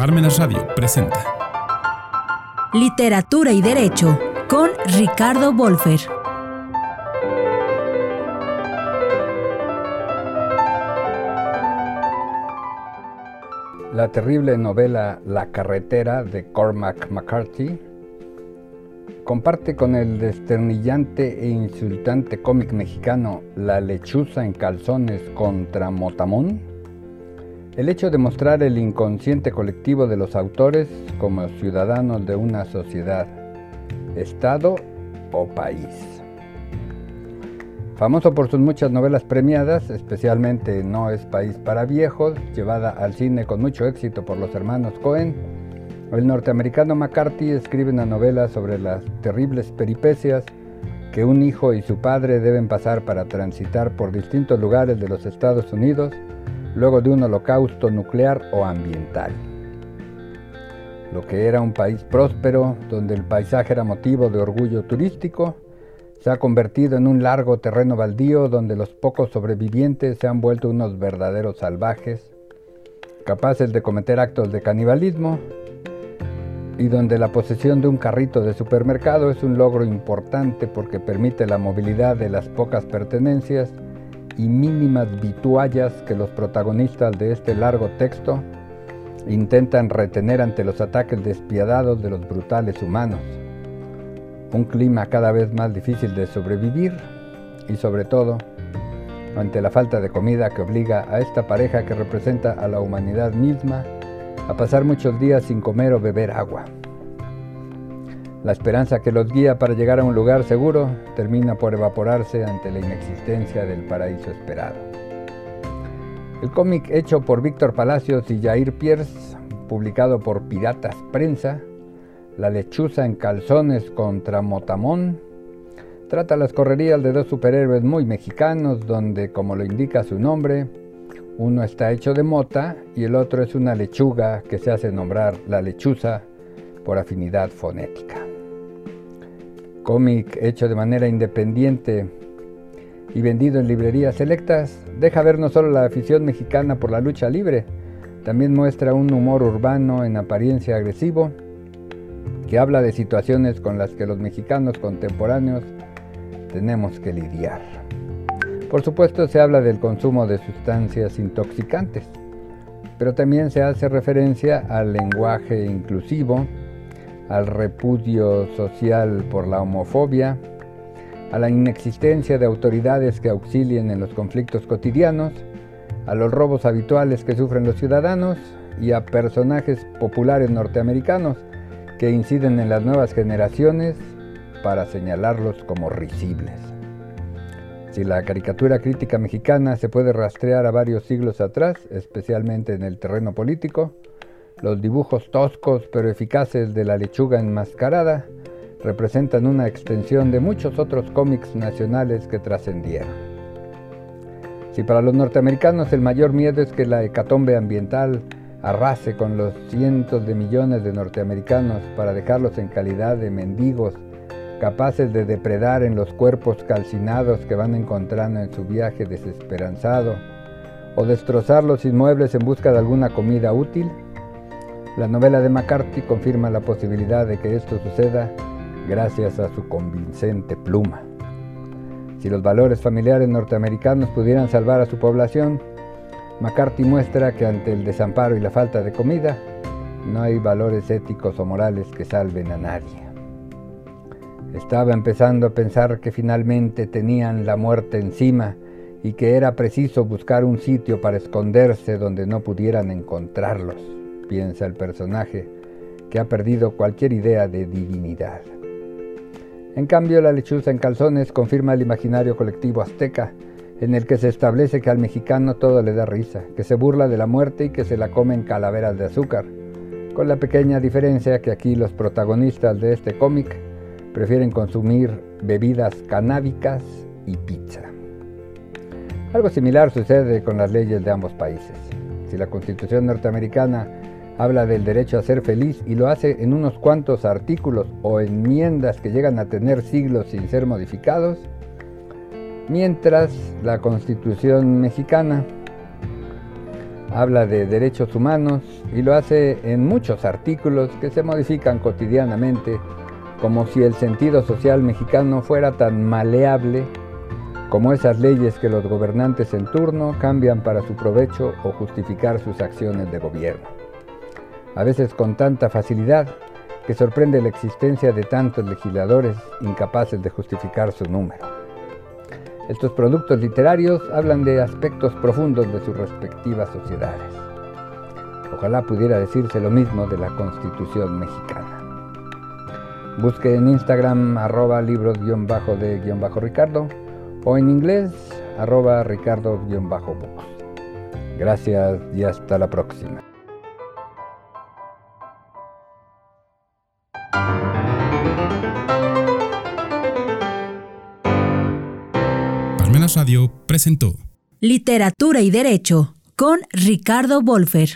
Parmenas Radio presenta Literatura y Derecho con Ricardo Wolfer. La terrible novela La carretera de Cormac McCarthy comparte con el desternillante e insultante cómic mexicano La lechuza en calzones contra Motamón el hecho de mostrar el inconsciente colectivo de los autores como ciudadanos de una sociedad, estado o país. Famoso por sus muchas novelas premiadas, especialmente No es País para Viejos, llevada al cine con mucho éxito por los hermanos Cohen, el norteamericano McCarthy escribe una novela sobre las terribles peripecias que un hijo y su padre deben pasar para transitar por distintos lugares de los Estados Unidos luego de un holocausto nuclear o ambiental. Lo que era un país próspero, donde el paisaje era motivo de orgullo turístico, se ha convertido en un largo terreno baldío donde los pocos sobrevivientes se han vuelto unos verdaderos salvajes, capaces de cometer actos de canibalismo, y donde la posesión de un carrito de supermercado es un logro importante porque permite la movilidad de las pocas pertenencias y mínimas vituallas que los protagonistas de este largo texto intentan retener ante los ataques despiadados de los brutales humanos. Un clima cada vez más difícil de sobrevivir y sobre todo ante la falta de comida que obliga a esta pareja que representa a la humanidad misma a pasar muchos días sin comer o beber agua. La esperanza que los guía para llegar a un lugar seguro termina por evaporarse ante la inexistencia del paraíso esperado. El cómic hecho por Víctor Palacios y Jair Pierce, publicado por Piratas Prensa, La lechuza en calzones contra Motamón, trata las correrías de dos superhéroes muy mexicanos donde, como lo indica su nombre, uno está hecho de mota y el otro es una lechuga que se hace nombrar la lechuza por afinidad fonética cómic hecho de manera independiente y vendido en librerías selectas, deja ver no solo la afición mexicana por la lucha libre, también muestra un humor urbano en apariencia agresivo, que habla de situaciones con las que los mexicanos contemporáneos tenemos que lidiar. Por supuesto se habla del consumo de sustancias intoxicantes, pero también se hace referencia al lenguaje inclusivo, al repudio social por la homofobia, a la inexistencia de autoridades que auxilien en los conflictos cotidianos, a los robos habituales que sufren los ciudadanos y a personajes populares norteamericanos que inciden en las nuevas generaciones para señalarlos como risibles. Si la caricatura crítica mexicana se puede rastrear a varios siglos atrás, especialmente en el terreno político, los dibujos toscos pero eficaces de la lechuga enmascarada representan una extensión de muchos otros cómics nacionales que trascendieron. Si para los norteamericanos el mayor miedo es que la hecatombe ambiental arrase con los cientos de millones de norteamericanos para dejarlos en calidad de mendigos capaces de depredar en los cuerpos calcinados que van encontrando en su viaje desesperanzado, o destrozar los inmuebles en busca de alguna comida útil, la novela de McCarthy confirma la posibilidad de que esto suceda gracias a su convincente pluma. Si los valores familiares norteamericanos pudieran salvar a su población, McCarthy muestra que ante el desamparo y la falta de comida, no hay valores éticos o morales que salven a nadie. Estaba empezando a pensar que finalmente tenían la muerte encima y que era preciso buscar un sitio para esconderse donde no pudieran encontrarlos piensa el personaje, que ha perdido cualquier idea de divinidad. En cambio, la lechuza en calzones confirma el imaginario colectivo azteca, en el que se establece que al mexicano todo le da risa, que se burla de la muerte y que se la comen calaveras de azúcar, con la pequeña diferencia que aquí los protagonistas de este cómic prefieren consumir bebidas canábicas y pizza. Algo similar sucede con las leyes de ambos países. Si la constitución norteamericana habla del derecho a ser feliz y lo hace en unos cuantos artículos o enmiendas que llegan a tener siglos sin ser modificados, mientras la constitución mexicana habla de derechos humanos y lo hace en muchos artículos que se modifican cotidianamente, como si el sentido social mexicano fuera tan maleable como esas leyes que los gobernantes en turno cambian para su provecho o justificar sus acciones de gobierno. A veces con tanta facilidad que sorprende la existencia de tantos legisladores incapaces de justificar su número. Estos productos literarios hablan de aspectos profundos de sus respectivas sociedades. Ojalá pudiera decirse lo mismo de la Constitución mexicana. Busque en Instagram arroba libros-de-ricardo o en inglés arroba ricardo-books. Gracias y hasta la próxima. Radio presentó Literatura y Derecho con Ricardo Wolfer.